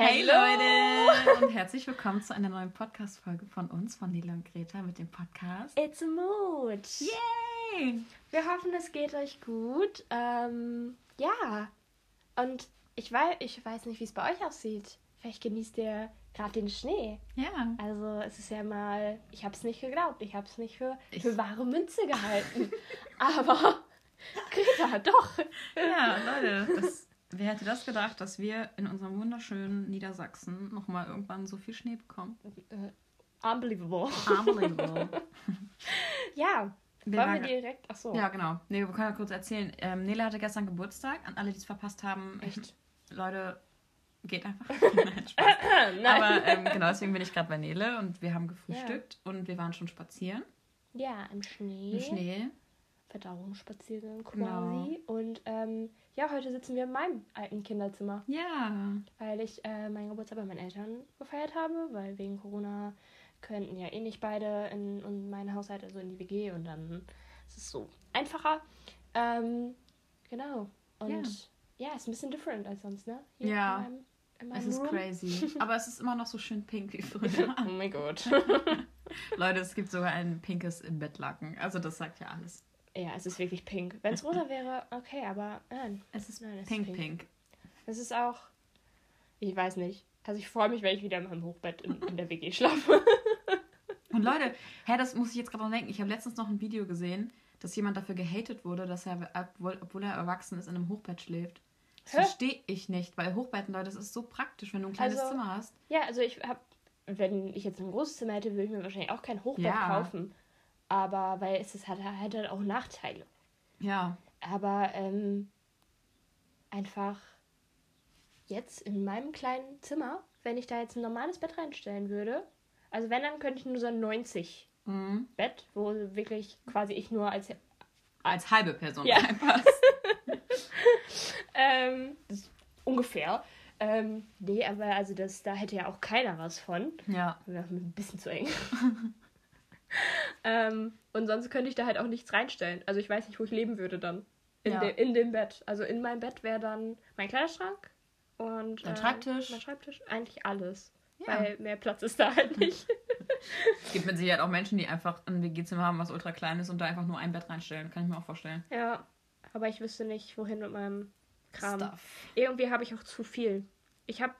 Hey Leute und herzlich willkommen zu einer neuen Podcast-Folge von uns, von Nila und Greta mit dem Podcast. It's a Mood. Yay! Wir hoffen, es geht euch gut. Ähm, ja, und ich weiß, ich weiß nicht, wie es bei euch aussieht. Vielleicht genießt ihr gerade den Schnee. Ja. Also es ist ja mal, ich habe es nicht geglaubt, ich habe es nicht für, für wahre Münze gehalten. Aber Greta, doch. Ja, Leute, das, wer hätte das gedacht, dass wir in unserem wunderschönen Niedersachsen nochmal irgendwann so viel Schnee bekommen? Äh, unbelievable. Unbelievable. ja, Wir wollen wir direkt, ach so. Ja, genau. Nee, wir können ja kurz erzählen. Ähm, Nele hatte gestern Geburtstag. An alle, die es verpasst haben. Echt? Leute, geht einfach. Nein, Spaß. Nein. Aber ähm, genau, deswegen bin ich gerade bei Nele und wir haben gefrühstückt und wir waren schon spazieren ja, im Schnee. im Schnee. Verdauungsspaziergang quasi. Genau. Und ähm, ja, heute sitzen wir in meinem alten Kinderzimmer, Ja. weil ich äh, meinen Geburtstag bei meinen Eltern gefeiert habe, weil wegen Corona könnten ja eh nicht beide in, in meinen Haushalt, also in die WG und dann ist es so einfacher. Ähm, genau. Und ja. ist ein bisschen different als sonst, ne? Ja. In meinem, in meinem Es ist Room. crazy. Aber es ist immer noch so schön pink wie früher. Oh mein Gott. Leute, es gibt sogar ein pinkes im Bettlaken. Also das sagt ja alles. Ja, es ist wirklich pink. Wenn es rosa wäre, okay, aber nein. Es ist Nein, es ist pink, pink. pink. Es ist auch, ich weiß nicht. Also ich freue mich, wenn ich wieder in meinem Hochbett in, in der WG schlafe. Und Leute, hä, das muss ich jetzt gerade noch denken. Ich habe letztens noch ein Video gesehen, dass jemand dafür gehatet wurde, dass er, obwohl, er erwachsen ist, in einem Hochbett schläft. Das verstehe ich nicht, weil Hochbetten, Leute, das ist so praktisch, wenn du ein kleines Also, Zimmer hast. Ja, also ich habe, wenn ich jetzt ein großes Zimmer hätte, würde ich mir wahrscheinlich auch kein Hochbett Ja. kaufen. Aber weil es hat, hat halt auch Nachteile. Ja. Aber ähm, einfach jetzt in meinem kleinen Zimmer, wenn ich da jetzt ein normales Bett reinstellen würde, also wenn, dann könnte ich nur so ein 90 Mhm. Bett, wo wirklich quasi ich nur als Als halbe Person Ja. reinpasst. Ähm, das ist ungefähr. Ähm, nee, aber also das, da hätte ja auch keiner was von. Ja. Wäre ein bisschen zu eng. ähm, und sonst könnte ich da halt auch nichts reinstellen. Also ich weiß nicht, wo ich leben würde dann. In, Ja. de, in dem Bett. Also in meinem Bett wäre dann mein Kleiderschrank und Dein ähm, Schreibtisch. Mein Schreibtisch. Eigentlich alles. Ja. Weil mehr Platz ist da halt nicht. Es gibt mit Sicherheit auch Menschen, die einfach ein WG-Zimmer haben, was ultra klein ist und da einfach nur ein Bett reinstellen. Kann ich mir auch vorstellen. ja. Aber ich wüsste nicht, wohin mit meinem Kram. Stuff. Irgendwie habe ich auch zu viel. Ich habe,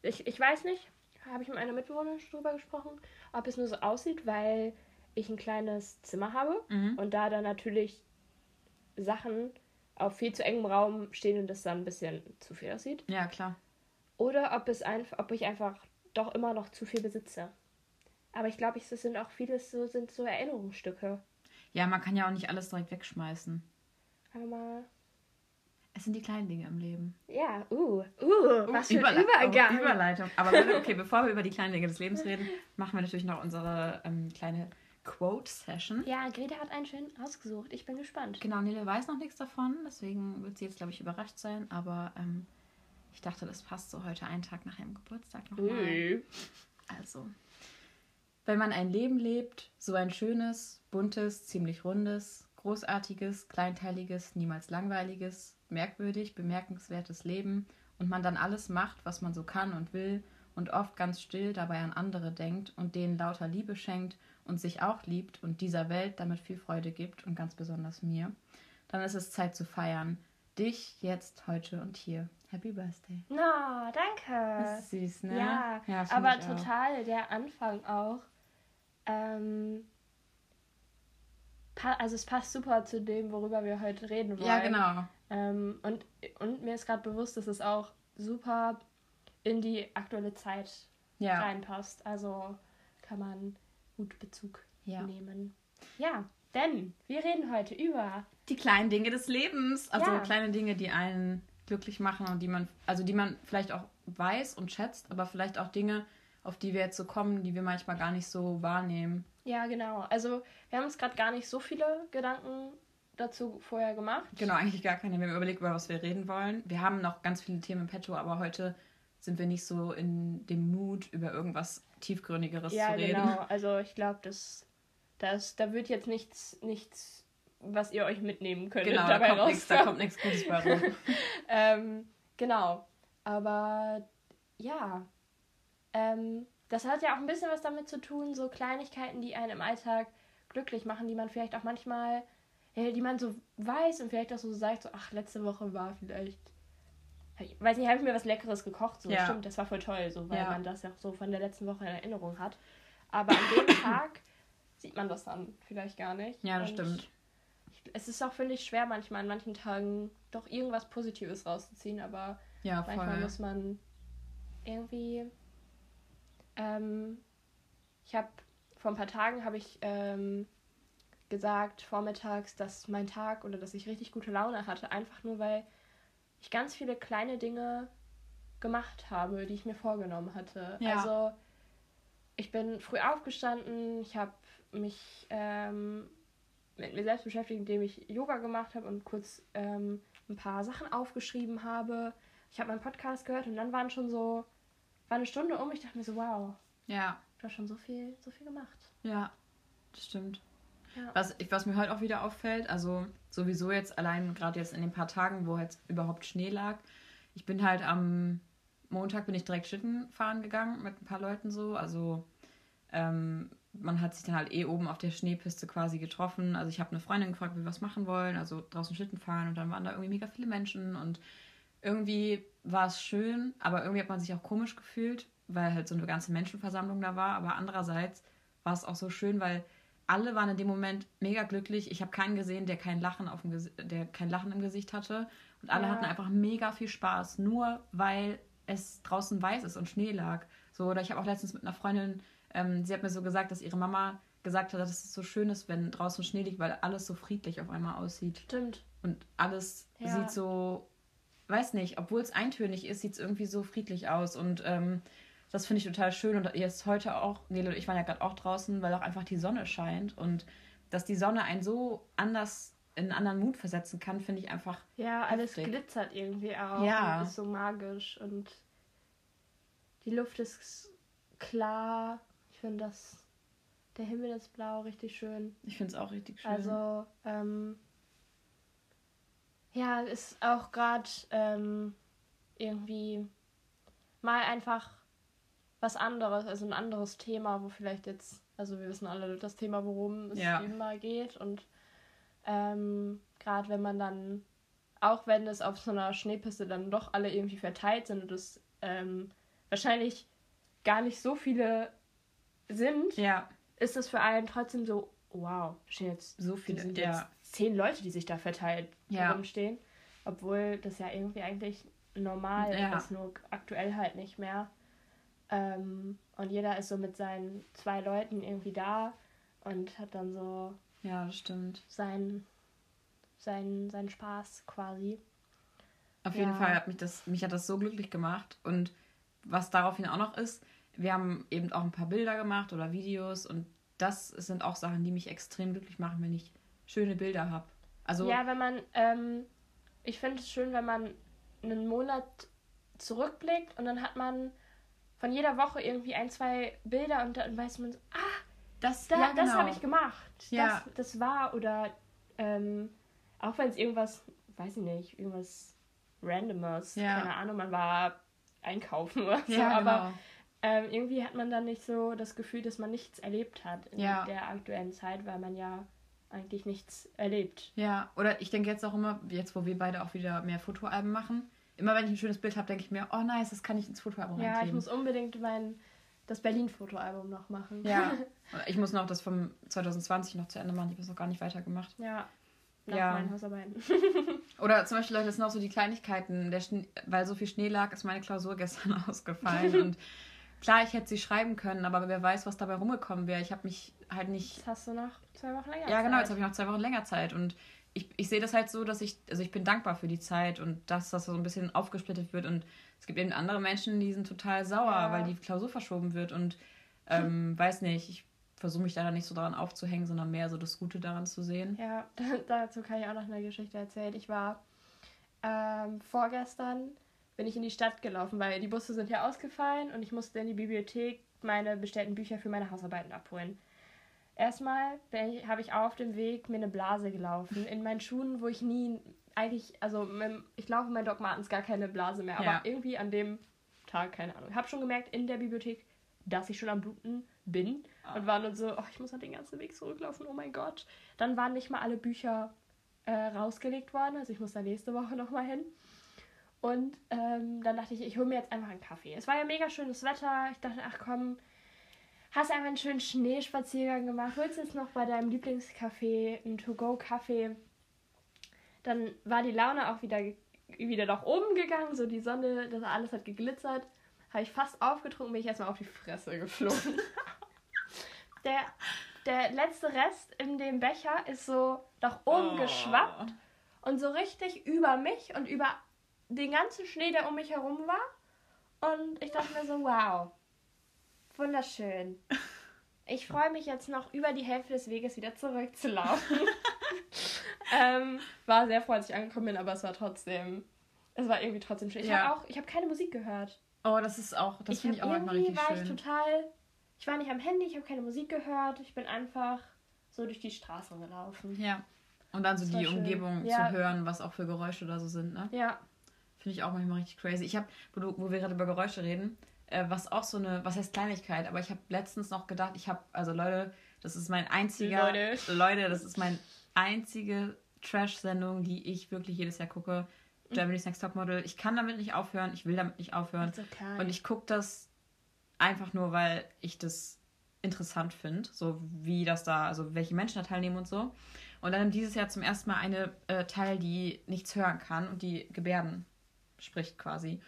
ich, ich weiß nicht, habe ich mit einer Mitbewohnerin drüber gesprochen, ob es nur so aussieht, weil ich ein kleines Zimmer habe Mhm. und da dann natürlich Sachen auf viel zu engem Raum stehen und das dann ein bisschen zu viel aussieht. Ja, klar. Oder ob es einfach, ob ich einfach doch immer noch zu viel besitze. Aber ich glaube, es sind auch vieles so, sind so Erinnerungsstücke. Ja, man kann ja auch nicht alles direkt wegschmeißen. Aber mal. Es sind die kleinen Dinge im Leben. Ja, uh, uh, was für Überle- Übergang. Oh, Überleitung. Aber okay, bevor wir über die kleinen Dinge des Lebens reden, machen wir natürlich noch unsere ähm, kleine Quote-Session. Ja, Greta hat einen schön ausgesucht. Ich bin gespannt. Genau, Nele weiß noch nichts davon, deswegen wird sie jetzt, glaube ich, überrascht sein. Aber ähm, ich dachte, das passt so heute einen Tag nach ihrem Geburtstag nochmal. Ui. Also, wenn man ein Leben lebt, so ein schönes, buntes, ziemlich rundes, großartiges, kleinteiliges, niemals langweiliges, merkwürdig, bemerkenswertes Leben und man dann alles macht, was man so kann und will und oft ganz still dabei an andere denkt und denen lauter Liebe schenkt und sich auch liebt und dieser Welt damit viel Freude gibt und ganz besonders mir, dann ist es Zeit zu feiern. Dich jetzt, heute und hier. Happy Birthday. Na, danke. Das ist süß, ne? Ja, find aber total der Anfang auch. Ähm, also es passt super zu dem, worüber wir heute reden wollen. Ja, genau. Ähm, und, und mir ist gerade bewusst, dass es auch super in die aktuelle Zeit Ja. reinpasst. Also kann man gut Bezug Ja. nehmen. Ja, denn wir reden heute über Die kleinen Dinge des Lebens. Also Ja. kleine Dinge, die einen glücklich machen und die man, also die man vielleicht auch weiß und schätzt, aber vielleicht auch Dinge, auf die wir jetzt so kommen, die wir manchmal gar nicht so wahrnehmen. Ja, genau. Also wir haben uns gerade gar nicht so viele Gedanken dazu vorher gemacht. Genau, eigentlich gar keine. Wir haben überlegt, über was wir reden wollen. Wir haben noch ganz viele Themen im Petto, aber heute sind wir nicht so in dem Mut, über irgendwas Tiefgründigeres ja, zu reden. genau. Also ich glaube, das, das, da wird jetzt nichts, nichts, was ihr euch mitnehmen könnt. Genau, da dabei kommt nichts, da kommt nichts Gutes bei rum. ähm, genau. Aber ja, ähm, das hat ja auch ein bisschen was damit zu tun, so Kleinigkeiten, die einen im Alltag glücklich machen, die man vielleicht auch manchmal, ja, die man so weiß und vielleicht auch so sagt, so, ach, letzte Woche war vielleicht, ich weiß nicht, habe ich mir was Leckeres gekocht, so, Ja. stimmt, das war voll toll, so, weil Ja. man das ja auch so von der letzten Woche in Erinnerung hat. Aber an dem Tag sieht man das dann vielleicht gar nicht. Ja, das Und stimmt. Es ist auch, finde ich, schwer manchmal an manchen Tagen doch irgendwas Positives rauszuziehen, aber Ja, Manchmal muss man irgendwie. Ähm, ich habe vor ein paar Tagen habe ich ähm, gesagt vormittags, dass mein Tag oder dass ich richtig gute Laune hatte, einfach nur weil ich ganz viele kleine Dinge gemacht habe, die ich mir vorgenommen hatte. Ja. Also ich bin früh aufgestanden, ich habe mich ähm, mit mir selbst beschäftigt, indem ich Yoga gemacht habe und kurz ähm, ein paar Sachen aufgeschrieben habe. Ich habe meinen Podcast gehört und dann waren schon so, war eine Stunde um. Ich dachte mir so, wow, Ja, du hast schon so viel, so viel gemacht. ja, das stimmt. Ja. Was, was mir heute auch wieder auffällt, also sowieso jetzt allein gerade jetzt in den paar Tagen, wo jetzt überhaupt Schnee lag, ich bin halt am Montag bin ich direkt Schlitten fahren gegangen mit ein paar Leuten so, also ähm, man hat sich dann halt eh oben auf der Schneepiste quasi getroffen. Also ich habe eine Freundin gefragt, ob wir was machen wollen, also draußen Schlitten fahren und dann waren da irgendwie mega viele Menschen und irgendwie war es schön, aber irgendwie hat man sich auch komisch gefühlt, weil halt so eine ganze Menschenversammlung da war. Aber andererseits war es auch so schön, weil alle waren in dem Moment mega glücklich. Ich habe keinen gesehen, der kein Lachen auf dem der kein Lachen im Gesicht hatte und alle Ja. hatten einfach mega viel Spaß, nur weil es draußen weiß ist und Schnee lag. So oder ich habe auch letztens mit einer Freundin, ähm, sie hat mir so gesagt, dass ihre Mama gesagt hat, dass es so schön ist, wenn draußen Schnee liegt, weil alles so friedlich auf einmal aussieht Stimmt. und alles Ja. sieht so, weiß nicht, obwohl es eintönig ist, sieht es irgendwie so friedlich aus und ähm, das finde ich total schön und jetzt heute auch, Nele und ich waren ja gerade auch draußen, weil auch einfach die Sonne scheint und dass die Sonne einen so anders in einen anderen Mut versetzen kann, finde ich einfach, Ja, alles Heftig. glitzert irgendwie auch. Ja. Und ist so magisch und die Luft ist klar. Ich finde das. Der Himmel ist blau, richtig schön. ich finde es auch richtig schön. Also, ähm, ja, ist auch gerade ähm, irgendwie mal einfach was anderes, also ein anderes Thema, wo vielleicht jetzt, also wir wissen alle das Thema, worum es Ja. immer geht und ähm, gerade wenn man dann, auch wenn es auf so einer Schneepiste dann doch alle irgendwie verteilt sind und es ähm, wahrscheinlich gar nicht so viele sind, ja, ist es für einen trotzdem so, wow, stehen jetzt so viele, sind ja, jetzt zehn Leute, die sich da verteilt Ja. rumstehen. Obwohl das ja irgendwie eigentlich normal Ja. ist, nur aktuell halt nicht mehr. Ähm, und jeder ist so mit seinen zwei Leuten irgendwie da und hat dann so ja, das stimmt. seinen sein, seinen Spaß quasi. Auf Ja. jeden Fall hat mich das, mich hat das so glücklich gemacht. Und was daraufhin auch noch ist, wir haben eben auch ein paar Bilder gemacht oder Videos und das sind auch Sachen, die mich extrem glücklich machen, wenn ich schöne Bilder habe. Also Ja, wenn man, ähm, ich finde es schön, wenn man einen Monat zurückblickt und dann hat man von jeder Woche irgendwie ein, zwei Bilder und dann weiß man so, ah, das, da, ja, das genau. habe ich gemacht. Ja. Das, das war oder ähm, auch wenn es irgendwas, weiß ich nicht, irgendwas Randomes, Ja. keine Ahnung, man war einkaufen oder so, Ja, aber genau. ähm, irgendwie hat man dann nicht so das Gefühl, dass man nichts erlebt hat in Ja. der aktuellen Zeit, weil man ja eigentlich nichts erlebt. Ja, oder ich denke jetzt auch immer, jetzt wo wir beide auch wieder mehr Fotoalben machen, immer wenn ich ein schönes Bild habe, denke ich mir, oh nice, das kann ich ins Fotoalbum Ja, ich muss unbedingt mein das Berlin-Fotoalbum noch machen. Ja, ich muss noch das vom 2020 noch zu Ende machen, ich habe es noch gar nicht weitergemacht. ja. Nach Ja. meinen Hausarbeiten. Oder zum Beispiel, Leute, das sind auch so die Kleinigkeiten. Weil so viel Schnee lag, ist meine Klausur gestern ausgefallen. und klar, ich hätte sie schreiben können, aber wer weiß, was dabei rumgekommen wäre. Ich habe mich halt nicht. Jetzt hast du noch zwei Wochen länger. Ja, genau, jetzt Zeit. habe ich noch zwei Wochen länger Zeit. Und ich, ich sehe das halt so, dass ich. Also ich bin dankbar für die Zeit und dass das so ein bisschen aufgesplittet wird. Und es gibt eben andere Menschen, die sind total sauer, Ja. weil die Klausur verschoben wird. Und ähm, weiß nicht, ich versuche mich da dann nicht so daran aufzuhängen, sondern mehr so das Gute daran zu sehen. Ja, dazu kann ich auch noch eine Geschichte erzählen. Ich war ähm, vorgestern bin ich in die Stadt gelaufen, weil die Busse sind ja ausgefallen und ich musste in die Bibliothek meine bestellten Bücher für meine Hausarbeiten abholen. Erstmal habe ich auf dem Weg mir eine Blase gelaufen in meinen Schuhen, wo ich nie eigentlich, also ich laufe in meinen Doc Martens gar keine Blase mehr, aber Ja. irgendwie an dem Tag, keine Ahnung. Ich habe schon gemerkt in der Bibliothek, dass ich schon am Bluten bin Ah. und war dann so, oh, ich muss noch den ganzen Weg zurücklaufen, oh mein Gott. Dann waren nicht mal alle Bücher äh, rausgelegt worden, also ich muss da nächste Woche nochmal hin. Und ähm, dann dachte ich, ich hole mir jetzt einfach einen Kaffee. Es war ja mega schönes Wetter. Ich dachte, ach komm, hast einfach einen schönen Schneespaziergang gemacht. Holst jetzt noch bei deinem Lieblingscafé einen To-Go-Kaffee. Dann war die Laune auch wieder, wieder nach oben gegangen. So die Sonne, das alles hat geglitzert. Habe ich fast aufgetrunken, bin ich erstmal auf die Fresse geflogen. der, der letzte Rest in dem Becher ist so nach oben Oh. geschwappt und so richtig über mich und über den ganzen Schnee, der um mich herum war. Und ich dachte mir so, wow, wunderschön. Ich freue mich jetzt noch über die Hälfte des Weges wieder zurückzulaufen. ähm, war sehr froh, als ich angekommen bin, aber es war trotzdem, es war irgendwie trotzdem schön. Ich Ja. habe auch, ich habe keine Musik gehört. Oh, das ist auch, das ich finde ich auch manchmal irgendwie richtig war ich schön. total, ich war nicht am Handy, ich habe keine Musik gehört, ich bin einfach so durch die Straßen gelaufen. Ja. Und dann so die schön. Umgebung Ja. zu hören, was auch für Geräusche oder so sind, ne? Ja, Finde ich auch manchmal richtig crazy. Ich habe, wo, wo wir gerade über Geräusche reden, was auch so eine, was heißt Kleinigkeit, aber ich habe letztens noch gedacht, ich habe, also Leute, das ist mein einziger, Leute. Leute, das ist meine einzige Trash-Sendung, die ich wirklich jedes Jahr gucke. Germany's Next Topmodel. Ich kann damit nicht aufhören, ich will damit nicht aufhören. okay. Und ich gucke das einfach nur, weil ich das interessant finde, so wie das da, also welche Menschen da teilnehmen und so. Und dann dieses Jahr zum ersten Mal eine äh, teil, die nichts hören kann und die Gebärden spricht quasi.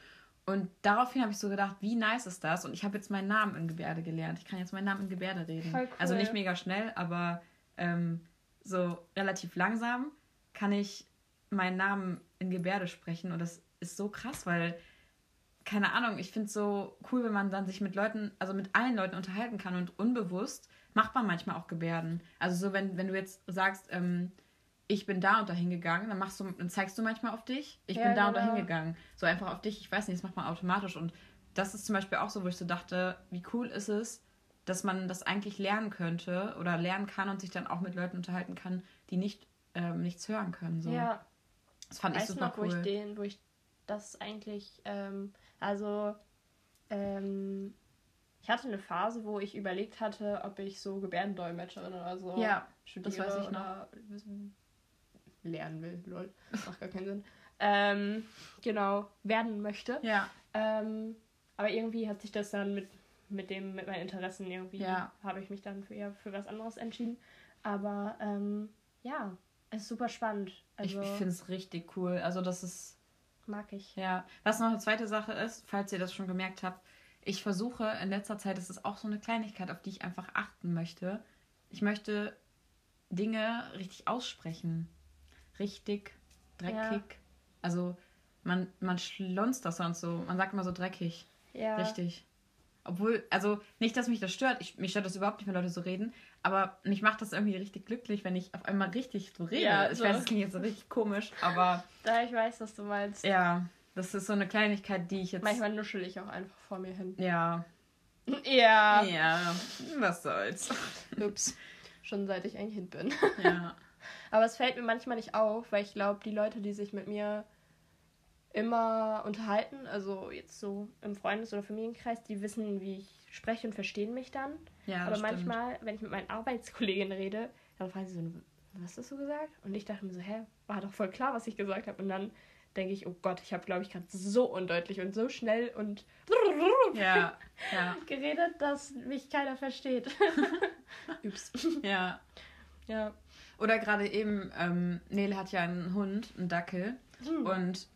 Und daraufhin habe ich so gedacht, wie nice ist das? Und ich habe jetzt meinen Namen in Gebärde gelernt. Ich kann jetzt meinen Namen in Gebärde reden. Voll cool. Also nicht mega schnell, aber ähm, so relativ langsam kann ich meinen Namen in Gebärde sprechen. Und das ist so krass, weil keine Ahnung, ich finde es so cool, wenn man dann sich mit Leuten, also mit allen Leuten unterhalten kann und unbewusst macht man manchmal auch Gebärden. Also so, wenn, wenn du jetzt sagst, ähm, ich bin da und dahin gegangen, dann machst du, dann zeigst du manchmal auf dich, ich Ja, bin da und genau. dahin gegangen. So einfach auf dich, ich weiß nicht, das macht man automatisch. Und das ist zum Beispiel auch so, wo ich so dachte, wie cool ist es, dass man das eigentlich lernen könnte oder lernen kann und sich dann auch mit Leuten unterhalten kann, die nicht ähm, nichts hören können. So. ja, Das fand ich weißt du super noch, wo cool. ich den, wo ich das eigentlich, ähm, also, ähm, ich hatte eine Phase, wo ich überlegt hatte, ob ich so Gebärdendolmetscherin oder so ja, studiere das weiß ich noch. oder lernen will, lol, das macht gar keinen Sinn. Ähm, genau, werden möchte. ja, Ähm, aber irgendwie hat sich das dann mit, mit dem, mit meinen Interessen irgendwie, Ja. habe ich mich dann für eher für was anderes entschieden. Aber ähm, ja, es ist super spannend. Also ich, ich finde es richtig cool. Also das ist mag ich. Ja, was noch eine zweite Sache ist, falls ihr das schon gemerkt habt, ich versuche in letzter Zeit, das ist auch so eine Kleinigkeit, auf die ich einfach achten möchte. Ich möchte Dinge richtig aussprechen. Richtig, dreckig. Also man, man schlonzt das sonst so. Man sagt immer so dreckig. Ja. Richtig. Obwohl, also nicht, dass mich das stört. Ich, mich stört das überhaupt nicht, wenn Leute so reden. Aber mich macht das irgendwie richtig glücklich, wenn ich auf einmal richtig so rede. Ja, ich so. weiß, das klingt jetzt so richtig komisch, aber Da ich weiß, was du meinst. ja, das ist so eine Kleinigkeit, die ich jetzt. Manchmal nuschel ich auch einfach vor mir hin. Ja. Ja. Ja, was soll's. Ups. Schon seit ich ein Kind bin. Ja. Aber es fällt mir manchmal nicht auf, weil ich glaube, die Leute, die sich mit mir immer unterhalten, also jetzt so im Freundes- oder Familienkreis, die wissen, wie ich spreche und verstehen mich dann. Ja, Aber stimmt. manchmal, wenn ich mit meinen Arbeitskolleginnen rede, dann fragen sie so, was hast du gesagt? Und ich dachte mir so, hä, war doch voll klar, was ich gesagt habe. Und dann denke ich, oh Gott, ich habe, glaube ich, gerade so undeutlich und so schnell und Ja, ja, geredet, dass mich keiner versteht. Ups. ja. Ja. Oder gerade eben, ähm, Nele hat ja einen Hund, einen Dackel. Hm. Und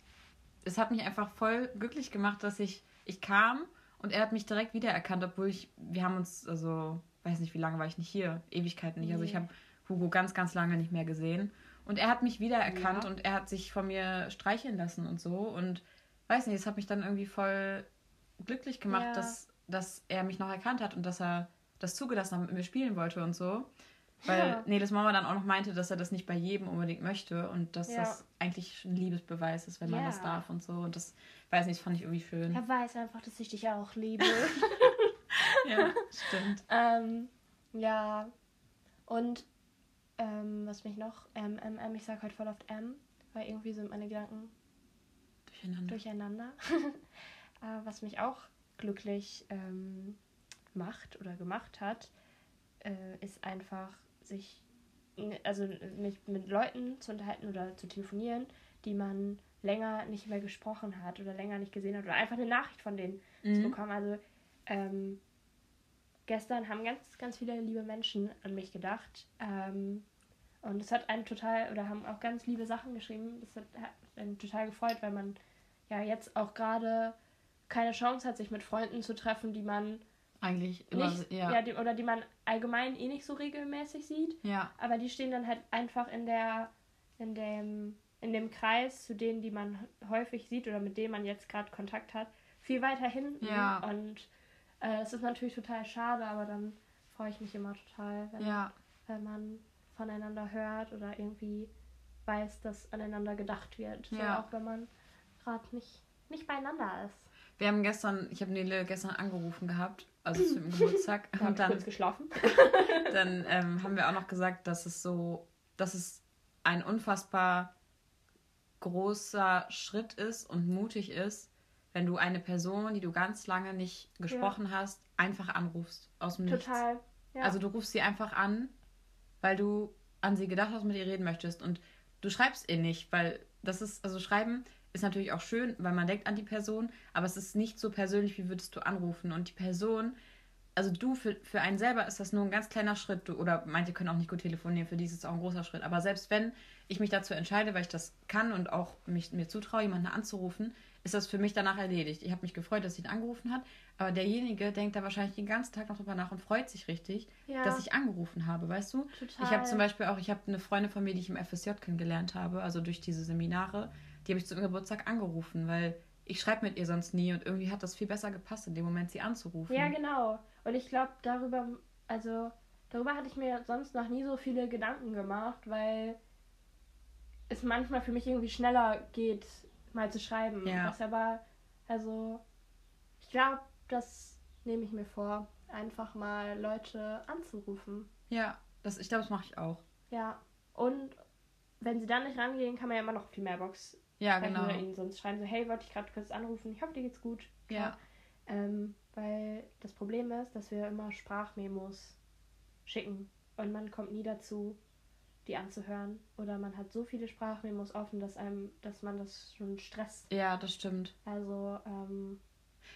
es hat mich einfach voll glücklich gemacht, dass ich, ich kam und er hat mich direkt wiedererkannt, obwohl ich, wir haben uns, also, weiß nicht, wie lange war ich nicht hier, Ewigkeiten nicht. Also ich habe Hugo ganz, ganz lange nicht mehr gesehen. Und er hat mich wiedererkannt Ja. und er hat sich von mir streicheln lassen und so. Und weiß nicht, es hat mich dann irgendwie voll glücklich gemacht, Ja. dass, dass er mich noch erkannt hat und dass er das zugelassen hat, mit mir spielen wollte und so. Weil Ja. Neles Mama dann auch noch meinte, dass er das nicht bei jedem unbedingt möchte und dass Ja. das eigentlich ein Liebesbeweis ist, wenn man Ja. das darf und so. Und das, weiß nicht, das fand ich irgendwie schön. Er weiß einfach, dass ich dich auch liebe. Ja, stimmt. ähm, ja. Und ähm, was mich noch? Ähm, ähm, ähm, ich sag heute voll oft M, weil irgendwie sind meine Gedanken Durcheinander. durcheinander. äh, was mich auch glücklich ähm, macht oder gemacht hat, äh, ist einfach sich, also mich mit Leuten zu unterhalten oder zu telefonieren, die man länger nicht mehr gesprochen hat oder länger nicht gesehen hat oder einfach eine Nachricht von denen mhm. zu bekommen. Also ähm, gestern haben ganz, ganz viele liebe Menschen an mich gedacht. Ähm, und es hat einen total, oder haben auch ganz liebe Sachen geschrieben. Das hat, hat einen total gefreut, weil man ja jetzt auch gerade keine Chance hat, sich mit Freunden zu treffen, die man eigentlich immer, nicht, ja. ja die, oder die man allgemein eh nicht so regelmäßig sieht. Ja. Aber die stehen dann halt einfach in der, in dem, in dem Kreis zu denen, die man häufig sieht oder mit denen man jetzt gerade Kontakt hat, viel weiter hinten. Ja. Und äh, es ist natürlich total schade, aber dann freue ich mich immer total, wenn, ja. wenn man voneinander hört oder irgendwie weiß, dass aneinander gedacht wird. Ja. So, auch wenn man gerade nicht, nicht beieinander ist. Wir haben gestern, ich habe Nele gestern angerufen gehabt, also zu dem Geburtstag. und dann kurz geschlafen. dann ähm, haben wir auch noch gesagt, dass es so, dass es ein unfassbar großer Schritt ist und mutig ist, wenn du eine Person, die du ganz lange nicht gesprochen ja. hast, einfach anrufst aus dem Total. Nichts. Ja. Also du rufst sie einfach an, weil du an sie gedacht hast, mit ihr reden möchtest und du schreibst ihr nicht, weil das ist also schreiben ist natürlich auch schön, weil man denkt an die Person, aber es ist nicht so persönlich, wie würdest du anrufen. Und die Person, also du, für, für einen selber ist das nur ein ganz kleiner Schritt. Du, oder manche können auch nicht gut telefonieren, für die ist es auch ein großer Schritt. Aber selbst wenn ich mich dazu entscheide, weil ich das kann und auch mich, mir zutraue, jemanden anzurufen, ist das für mich danach erledigt. Ich habe mich gefreut, dass sie ihn angerufen hat, aber derjenige denkt da wahrscheinlich den ganzen Tag noch drüber nach und freut sich richtig, ja. dass ich angerufen habe, weißt du? Total. Ich habe zum Beispiel auch, ich habe eine Freundin von mir, die ich im FSJ kennengelernt habe, also durch diese Seminare die habe ich zum Geburtstag angerufen, weil ich schreibe mit ihr sonst nie und irgendwie hat das viel besser gepasst, in dem Moment sie anzurufen. Ja, genau. Und ich glaube, darüber, also darüber hatte ich mir sonst noch nie so viele Gedanken gemacht, weil es manchmal für mich irgendwie schneller geht, mal zu schreiben. Ja. Was aber, also, ich glaube, das nehme ich mir vor, einfach mal Leute anzurufen. Ja, das, ich glaube, das mache ich auch. Ja, und wenn sie dann nicht rangehen, kann man ja immer noch auf die Mailbox ja, genau. Oder ihnen sonst schreiben so, hey, wollte ich gerade kurz anrufen, ich hoffe, dir geht's gut. Ja. Ähm, weil das Problem ist, dass wir immer Sprachmemos schicken und man kommt nie dazu, die anzuhören. Oder man hat so viele Sprachmemos offen, dass einem, dass man das schon stresst. Ja, das stimmt. Also, ähm,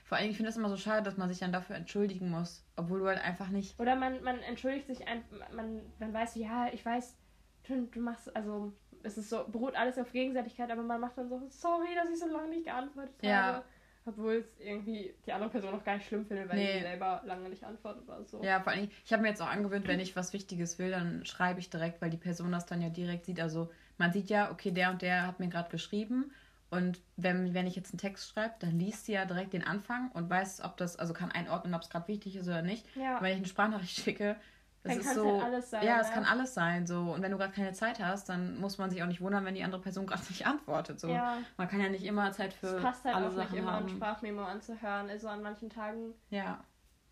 vor allem, ich finde es immer so schade, dass man sich dann dafür entschuldigen muss, obwohl du halt einfach nicht. Oder man, man entschuldigt sich einfach, man, man weiß, ja, ich weiß, du, du machst, also es ist so, beruht alles auf Gegenseitigkeit, aber man macht dann so, sorry, dass ich so lange nicht geantwortet ja. habe. Obwohl es irgendwie die andere Person noch gar nicht schlimm findet, weil nee. sie selber lange nicht antwortet oder so. Ja, vor allem, ich habe mir jetzt auch angewöhnt, wenn ich was Wichtiges will, dann schreibe ich direkt, weil die Person das dann ja direkt sieht. Also man sieht ja, okay, der und der hat mir gerade geschrieben. Und wenn, wenn ich jetzt einen Text schreibe, dann liest sie ja direkt den Anfang und weiß, ob das, also kann einordnen, ob es gerade wichtig ist oder nicht. Ja. wenn ich eine Sprachnachricht schicke, das dann ist so, halt alles sein. Ja, es kann alles sein. So. Und wenn du gerade keine Zeit hast, dann muss man sich auch nicht wundern, wenn die andere Person gerade nicht antwortet. So. Ja. Man kann ja nicht immer Zeit für es passt halt alle auch Sachen nicht immer, haben. ein Sprachmemo anzuhören. Also an manchen Tagen ja.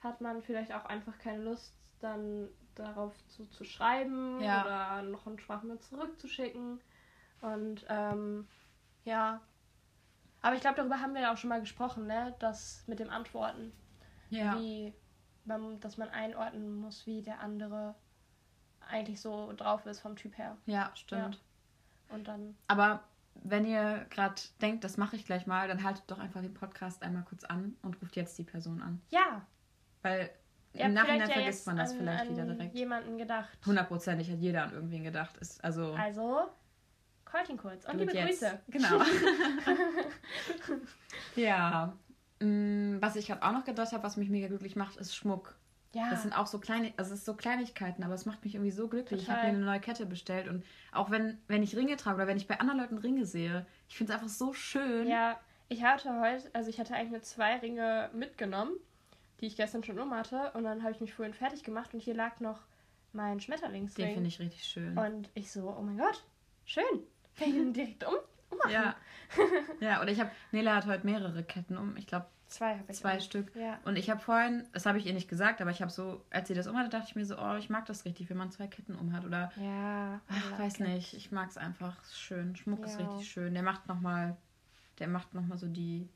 hat man vielleicht auch einfach keine Lust, dann darauf zu, zu schreiben ja. oder noch ein Sprachmemo zurückzuschicken. Und ähm, ja. Aber ich glaube, darüber haben wir ja auch schon mal gesprochen, ne? Das mit dem Antworten. Ja. Wie dass man einordnen muss, wie der andere eigentlich so drauf ist vom Typ her. Ja, stimmt. Ja. Und dann. Aber wenn ihr gerade denkt, das mache ich gleich mal, dann haltet doch einfach den Podcast einmal kurz an und ruft jetzt die Person an. Ja. Weil im Nachhinein ja vergisst man das an, vielleicht an wieder direkt. jemanden gedacht. Hundertprozentig hat jeder an irgendwen gedacht. Ist also. Also, callt ihn kurz. Und liebe jetzt. Grüße. Genau. ja. Mm, was ich gerade auch noch gedacht habe, was mich mega glücklich macht, ist Schmuck. Ja. Das sind auch so kleine, also es ist so Kleinigkeiten, aber es macht mich irgendwie so glücklich. Total. Ich habe mir eine neue Kette bestellt und auch wenn, wenn ich Ringe trage oder wenn ich bei anderen Leuten Ringe sehe, ich finde es einfach so schön. Ja, ich hatte heute, also ich hatte eigentlich nur zwei Ringe mitgenommen, die ich gestern schon um hatte und dann habe ich mich vorhin fertig gemacht und hier lag noch mein Schmetterlingsring. Den finde ich richtig schön. Und ich so, oh mein Gott, schön. Ich ihn direkt um, ummachen? Ja. ja, oder ich habe, Nela hat heute mehrere Ketten um. Ich glaube, Zwei habe ich. Zwei. Stück. Ja. Und ich habe vorhin, das habe ich ihr nicht gesagt, aber ich habe so, als sie das umhatte, dachte ich mir so, oh, ich mag das richtig, wenn man zwei Ketten umhat. Oder, ja, ach, weiß it. nicht, ich mag es einfach schön. Schmuck ja. ist richtig schön. Der macht nochmal, der macht nochmal so die,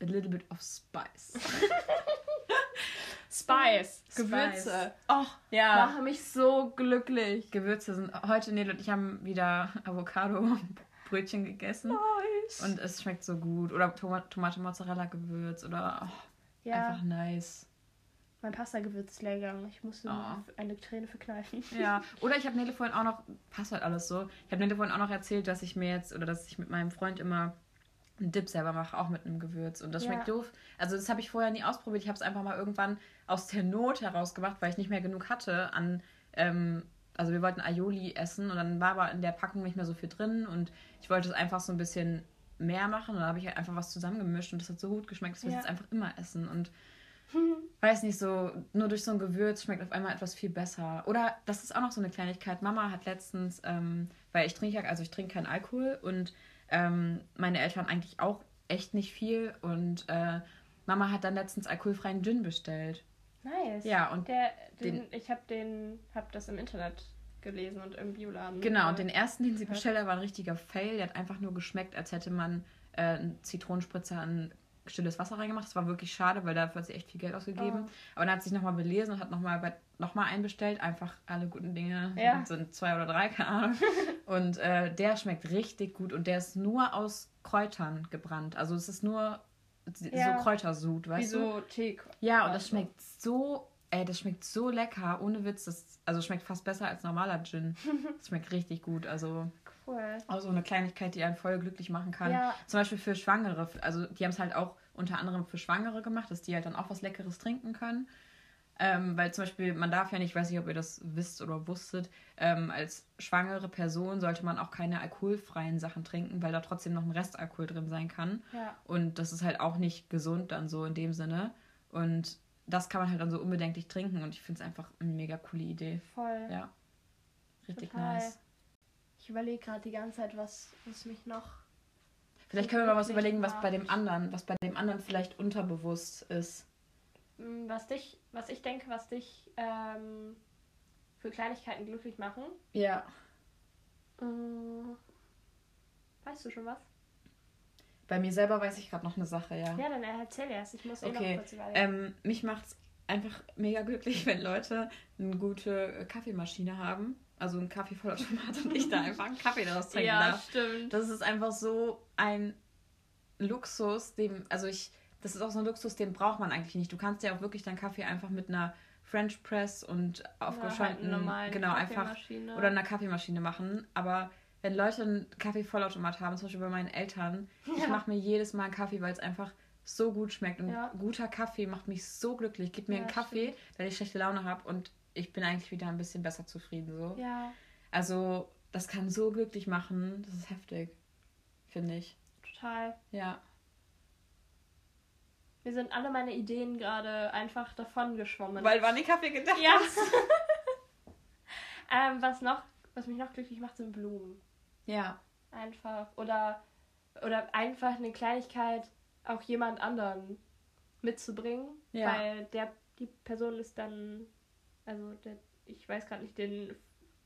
a little bit of spice. Spice, Spice. Gewürze. Oh, ja. Machen mich so glücklich. Gewürze sind. Heute Nele und ich haben wieder Avocado-Brötchen gegessen. Nice. Und es schmeckt so gut. Oder Toma Tomate Mozzarella Gewürz. Oder oh, ja, einfach nice. mein Pasta-Gewürz ist leer gegangen. Ich musste Oh. eine Träne verkneifen. Ja. Oder ich habe Nele vorhin auch noch. Passt halt alles so. Ich habe Nele vorhin auch noch erzählt, dass ich mir jetzt. Oder dass ich mit meinem Freund immer einen Dip selber mache, auch mit einem Gewürz. Und das schmeckt Ja. doof. Also, das habe ich vorher nie ausprobiert. Ich habe es einfach mal irgendwann aus der Not heraus gemacht, weil ich nicht mehr genug hatte an. Ähm, also, wir wollten Aioli essen und dann war aber in der Packung nicht mehr so viel drin. Und ich wollte es einfach so ein bisschen mehr machen. Und dann habe ich halt einfach was zusammengemischt und das hat so gut geschmeckt, dass wir es Ja. jetzt einfach immer essen. Und weiß nicht, so nur durch so ein Gewürz schmeckt auf einmal etwas viel besser. Oder das ist auch noch so eine Kleinigkeit. Mama hat letztens, ähm, weil ich trinke ja, also ich trinke keinen Alkohol und ähm, meine Eltern eigentlich auch echt nicht viel und äh, Mama hat dann letztens alkoholfreien Gin bestellt. Nice. Ja, und Der, den, den- ich habe den, hab das im Internet gelesen und im Bioladen. genau, und den ersten, den sie bestellt hat, war ein richtiger Fail. Der hat einfach nur geschmeckt, als hätte man äh, einen Zitronenspritzer in stilles Wasser reingemacht. Das war wirklich schade, weil dafür hat sie echt viel Geld ausgegeben. Oh. Aber dann hat sie sich nochmal belesen und hat nochmal noch mal einen bestellt. Einfach alle guten Dinge Ja. sind zwei oder drei, keine Ahnung. und äh, der schmeckt richtig gut und der ist nur aus Kräutern gebrannt. Also es ist nur Ja. so Kräutersud, Wie weißt du? so Tee. Ja, und das schmeckt so, ey, das schmeckt so lecker, ohne Witz. Das, also schmeckt fast besser als normaler Gin. Das schmeckt richtig gut. Also Cool. auch so eine Kleinigkeit, die einen voll glücklich machen kann. Ja. Zum Beispiel für Schwangere. Also die haben es halt auch unter anderem für Schwangere gemacht, dass die halt dann auch was Leckeres trinken können. Ähm, weil zum Beispiel, man darf ja nicht, ich weiß nicht, ob ihr das wisst oder wusstet, ähm, als schwangere Person sollte man auch keine alkoholfreien Sachen trinken, weil da trotzdem noch ein Restalkohol drin sein kann. Ja. Und das ist halt auch nicht gesund dann so in dem Sinne. Und das kann man halt dann so unbedenklich trinken und ich finde es einfach eine mega coole Idee. Voll. Ja. Richtig Total. nice. Ich überlege gerade die ganze Zeit, was, was mich noch. Vielleicht können wir mal was überlegen, was bei dem anderen, was bei dem anderen vielleicht unterbewusst ist. Was dich, was ich denke, was dich ähm, für Kleinigkeiten glücklich machen. Ja. Mm, Weißt du schon was? Bei mir selber weiß ich gerade noch eine Sache, ja. Ja, dann erzähl erst. Ich muss eh Okay, noch kurz überlegen. Ähm, mich macht es einfach mega glücklich, wenn Leute eine gute Kaffeemaschine haben. Also einen Kaffeevollautomat und ich da einfach einen Kaffee daraus trinken ja, darf. stimmt. Das ist einfach so ein Luxus, dem, also ich, das ist auch so ein Luxus, den braucht man eigentlich nicht. Du kannst ja auch wirklich deinen Kaffee einfach mit einer French Press und aufgeschäumten, Oder halt genau, einfach oder einer Kaffeemaschine machen. Aber wenn Leute einen Kaffeevollautomat haben, zum Beispiel bei meinen Eltern, ich Ja. mache mir jedes Mal einen Kaffee, weil es einfach so gut schmeckt. Und Ja. guter Kaffee macht mich so glücklich. Gib mir Ja, einen Kaffee, wenn ich schlechte Laune habe und ich bin eigentlich wieder ein bisschen besser zufrieden. So. Ja, Also, das kann so glücklich machen. Das ist heftig. Finde ich. total. Ja. Mir sind alle meine Ideen gerade einfach davon geschwommen. Weil an den Kaffee gedacht ja. hast. ähm, was noch, was mich noch glücklich macht, sind Blumen. Ja. Einfach. Oder, oder einfach eine Kleinigkeit auch jemand anderen mitzubringen. Ja. Weil der, die Person ist dann, also der, ich weiß gerade nicht den,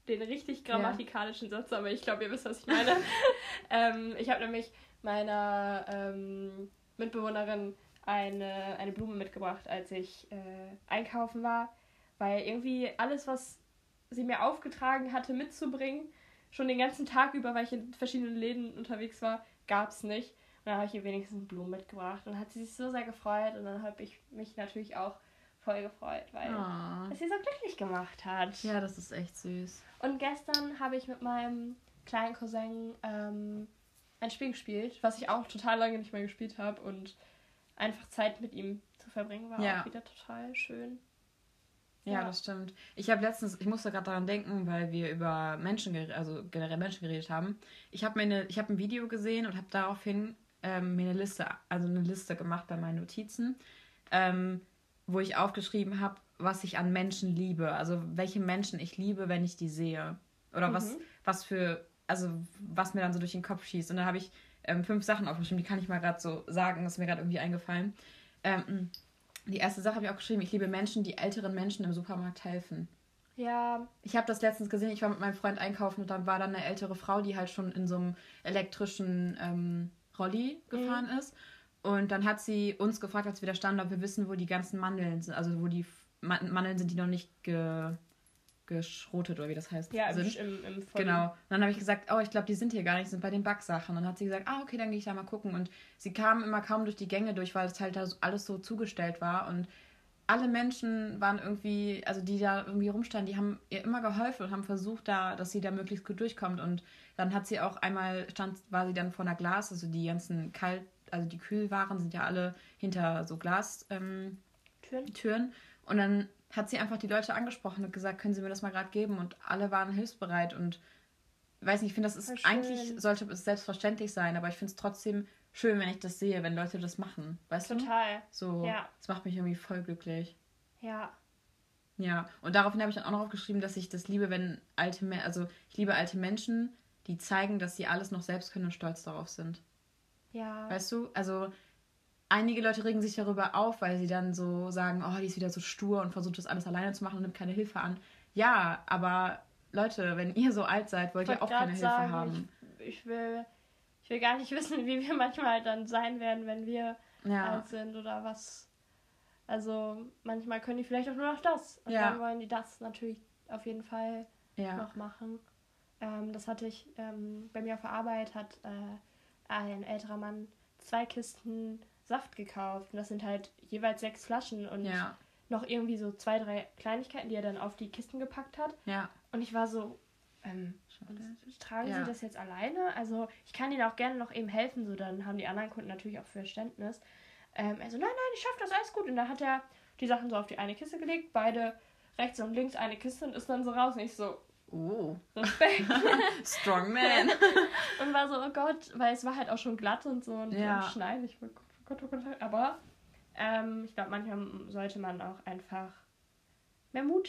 den richtig grammatikalischen Satz, aber ich glaube, ihr wisst, was ich meine. ähm, ich habe nämlich meiner ähm, Mitbewohnerin eine, eine Blume mitgebracht, als ich äh, einkaufen war. Weil irgendwie alles, was sie mir aufgetragen hatte mitzubringen, schon den ganzen Tag über, weil ich in verschiedenen Läden unterwegs war, gab es nicht. Und dann habe ich ihr wenigstens Blumen mitgebracht. Und hat sie sich so sehr gefreut. Und dann habe ich mich natürlich auch voll gefreut, weil Ah. es sie so glücklich gemacht hat. Ja, das ist echt süß. Und gestern habe ich mit meinem kleinen Cousin ähm, ein Spiel gespielt, was ich auch total lange nicht mehr gespielt habe. Und einfach Zeit mit ihm zu verbringen war Ja. auch wieder total schön. Ja, Ja. das stimmt. Ich habe letztens, ich musste gerade daran denken, weil wir über Menschen, also generell Menschen geredet haben. Ich habe mir eine, ich habe ein Video gesehen und habe daraufhin ähm, mir eine Liste, also eine Liste gemacht bei meinen Notizen, ähm, wo ich aufgeschrieben habe, was ich an Menschen liebe. Also welche Menschen ich liebe, wenn ich die sehe. Oder was, Mhm. was für, also was mir dann so durch den Kopf schießt. Und da habe ich ähm, fünf Sachen aufgeschrieben, die kann ich mal gerade so sagen, das ist mir gerade irgendwie eingefallen. Ähm, die erste Sache habe ich auch geschrieben, ich liebe Menschen, die älteren Menschen im Supermarkt helfen. Ja, Ich habe das letztens gesehen, ich war mit meinem Freund einkaufen und dann war dann eine ältere Frau, die halt schon in so einem elektrischen ähm, Rolli gefahren ist. Und dann hat sie uns gefragt, als wir da standen, ob wir wissen, wo die ganzen Mandeln sind, also wo die Mandeln sind, die noch nicht ge geschrotet oder wie das heißt. Ja, sind. im, im Genau. Und dann habe ich gesagt, oh, ich glaube, die sind hier gar nicht, sind bei den Backsachen. Und dann hat sie gesagt, ah, okay, dann gehe ich da mal gucken. Und sie kam immer kaum durch die Gänge durch, weil es halt da alles so zugestellt war. Und alle Menschen waren irgendwie, also die da irgendwie rumstanden, die haben ihr immer geholfen und haben versucht, da, dass sie da möglichst gut durchkommt. Und dann hat sie auch einmal stand, war sie dann vor einer Glas, also die ganzen Kalt, also die Kühlwaren sind ja alle hinter so Glas ähm, Türen. Türen. Und dann hat sie einfach die Leute angesprochen und gesagt, können Sie mir das mal gerade geben? Und alle waren hilfsbereit und weiß nicht, ich finde, das ist eigentlich sollte es selbstverständlich sein, aber ich finde es trotzdem schön, wenn ich das sehe, wenn Leute das machen. Weißt Total. du? Total. So, ja. das macht mich irgendwie voll glücklich. Ja. Ja, und daraufhin habe ich dann auch noch aufgeschrieben, dass ich das liebe, wenn alte Menschen, also ich liebe alte Menschen, die zeigen, dass sie alles noch selbst können und stolz darauf sind. Ja. Weißt du? Also einige Leute regen sich darüber auf, weil sie dann so sagen, oh, die ist wieder so stur und versucht das alles alleine zu machen und nimmt keine Hilfe an. Ja, aber Leute, wenn ihr so alt seid, wollt ihr auch keine Hilfe haben. Ich, ich, will, ich will gar nicht wissen, wie wir manchmal dann sein werden, wenn wir ja. alt sind oder was. Also manchmal können die vielleicht auch nur noch das. Und ja. dann wollen die das natürlich auf jeden Fall ja. noch machen. Ähm, das hatte ich ähm, bei mir auf der Arbeit, hat äh, ein älterer Mann zwei Kisten Saft gekauft. Und das sind halt jeweils sechs Flaschen und ja. noch irgendwie so zwei, drei Kleinigkeiten, die er dann auf die Kisten gepackt hat. Ja. Und ich war so, ähm, tragen ja. Sie das jetzt alleine? Also ich kann Ihnen auch gerne noch eben helfen, so dann haben die anderen Kunden natürlich auch Verständnis. Ähm, also nein, nein, ich schaffe das alles gut. Und dann hat er die Sachen so auf die eine Kiste gelegt, beide rechts und links eine Kiste und ist dann so raus. Und ich so, Oh. Respekt. Strong man. und war so, oh Gott, weil es war halt auch schon glatt und so und, ja. schneiden. Ich war, Gott, oh aber ähm, ich glaube, manchmal sollte man auch einfach mehr Mut,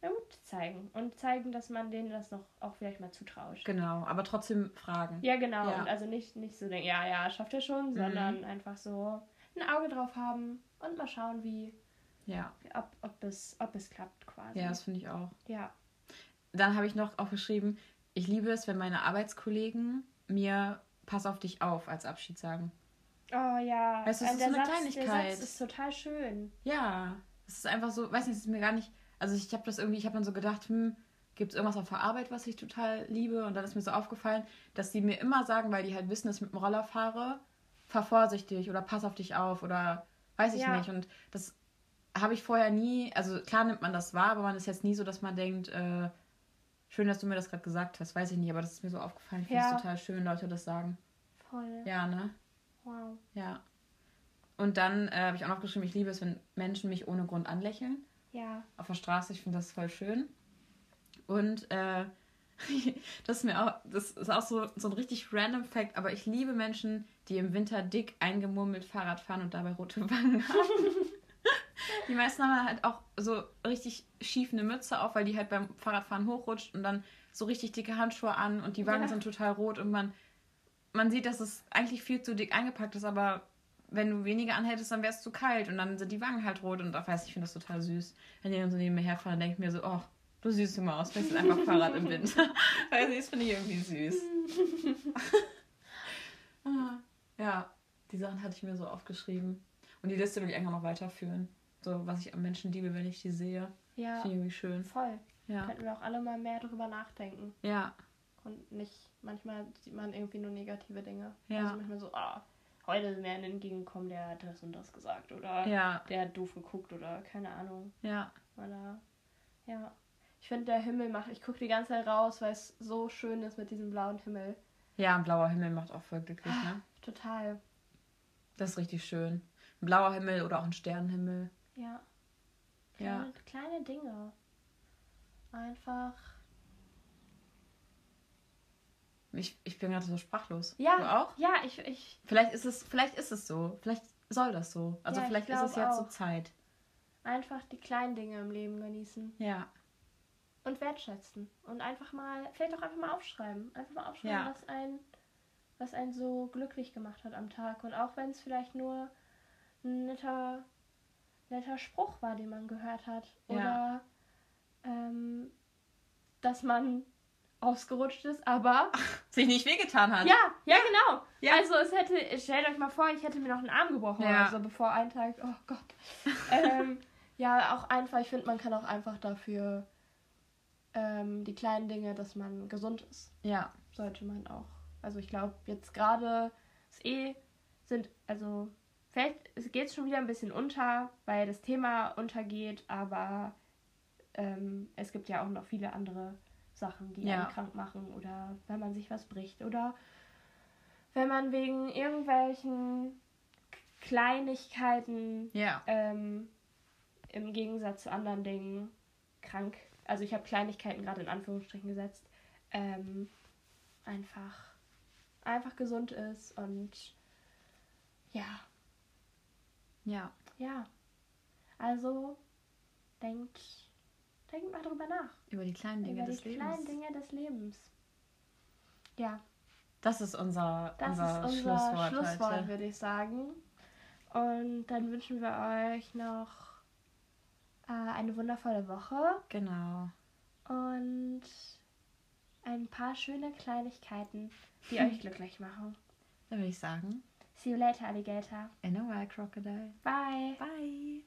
mehr Mut zeigen und zeigen, dass man denen das noch auch vielleicht mal zutraut. Genau, aber trotzdem fragen. Ja, genau. Ja. Und also nicht, nicht so denken, ja, ja, schafft er schon, mhm. sondern einfach so ein Auge drauf haben und mal schauen, wie, ja. ob, ob, es, ob es klappt quasi. Ja, das finde ich auch. Ja. Dann habe ich noch aufgeschrieben, ich liebe es, wenn meine Arbeitskollegen mir Pass auf dich auf als Abschied sagen. Oh ja. Weißt du, das äh, ist so eine Satz, Kleinigkeit. Der Satz ist total schön. Ja. Es ist einfach so, weiß nicht, es ist mir gar nicht. Also ich habe das irgendwie, ich habe dann so gedacht, hm, gibt es irgendwas auf der Arbeit, was ich total liebe? Und dann ist mir so aufgefallen, dass die mir immer sagen, weil die halt wissen, dass ich mit dem Roller fahre, fahr vorsichtig oder pass auf dich auf oder weiß ich ja. nicht. Und das habe ich vorher nie, also klar nimmt man das wahr, aber man ist jetzt nie so, dass man denkt, äh, schön, dass du mir das gerade gesagt hast, weiß ich nicht, aber das ist mir so aufgefallen. Ich finde es total schön, Leute das sagen. Voll. Ja, ne? Wow. Ja. Und dann äh, habe ich auch noch geschrieben, ich liebe es, wenn Menschen mich ohne Grund anlächeln. Ja. Auf der Straße, ich finde das voll schön. Und äh, das ist mir auch, das ist auch so, so ein richtig random Fact, aber ich liebe Menschen, die im Winter dick eingemurmelt Fahrrad fahren und dabei rote Wangen haben. die meisten haben halt auch so richtig schief eine Mütze auf, weil die halt beim Fahrradfahren hochrutscht und dann so richtig dicke Handschuhe an und die Wangen ja. sind total rot und man man sieht, dass es eigentlich viel zu dick eingepackt ist, aber wenn du weniger anhältst, dann wäre es zu kalt und dann sind die Wangen halt rot und auch weiß ich finde das total süß. Wenn die dann so neben mir herfahren, dann denke ich mir so, oh, du süße Maus, fährst einfach Fahrrad im Winter. weiß nicht, das finde ich irgendwie süß. Ah, ja, die Sachen hatte ich mir so aufgeschrieben. Und die Liste will ich einfach noch weiterführen. So, was ich am Menschen liebe, wenn ich die sehe. Ja. Finde ich irgendwie schön. Voll. Ja. Könnten wir auch alle mal mehr drüber nachdenken. Ja. Und nicht manchmal sieht man irgendwie nur negative Dinge. Ja. Also manchmal so, ah, heute ist mir ein entgegenkommen, der hat das und das gesagt oder ja. der hat doof geguckt oder keine Ahnung. Ja. Oder, ja. Ich finde, der Himmel macht, ich gucke die ganze Zeit raus, weil es so schön ist mit diesem blauen Himmel. Ja, ein blauer Himmel macht auch voll glücklich, ne? Ah, total. Das ist richtig schön. Ein blauer Himmel oder auch ein Sternenhimmel. Ja. Kleine, ja. kleine Dinge. Einfach ich, ich bin gerade so sprachlos. Ja. Du auch? Ja, ich, ich. Vielleicht ist es, vielleicht ist es so. Vielleicht soll das so. Also ja, vielleicht ist es jetzt auch. so Zeit. Einfach die kleinen Dinge im Leben genießen. Ja. Und wertschätzen. Und einfach mal, vielleicht auch einfach mal aufschreiben. Einfach mal aufschreiben, ja. was ein was einen so glücklich gemacht hat am Tag. Und auch wenn es vielleicht nur ein netter, netter Spruch war, den man gehört hat. Oder ja. ähm, dass man ausgerutscht ist, aber sich nicht wehgetan hat. ja, ja, genau. Ja. Also es hätte, stellt euch mal vor, ich hätte mir noch einen Arm gebrochen Ja. oder so, bevor ein Tag, oh Gott. ähm, ja, auch einfach, ich finde, man kann auch einfach dafür ähm, die kleinen Dinge, dass man gesund ist, Ja. sollte man auch. Also ich glaube, jetzt gerade ist eh, sind, also vielleicht geht es schon wieder ein bisschen unter, weil das Thema untergeht, aber ähm, es gibt ja auch noch viele andere Sachen, die Ja. einen krank machen oder wenn man sich was bricht oder wenn man wegen irgendwelchen Kleinigkeiten Ja. ähm, im Gegensatz zu anderen Dingen krank, also ich habe Kleinigkeiten gerade in Anführungsstrichen gesetzt, ähm, einfach, einfach gesund ist und ja, Ja. ja. Also denkt, denkt mal drüber nach. Über die kleinen Dinge über des die Lebens. kleinen Dinge des Lebens. Ja, Das ist unser, das unser, ist unser Schlusswort, Schlusswort, würde ich sagen. Und dann wünschen wir euch noch äh, eine wundervolle Woche Genau. und ein paar schöne Kleinigkeiten, die euch glücklich machen. Dann würde ich sagen, See you later, Alligator. in a while, Crocodile. Bye. Bye.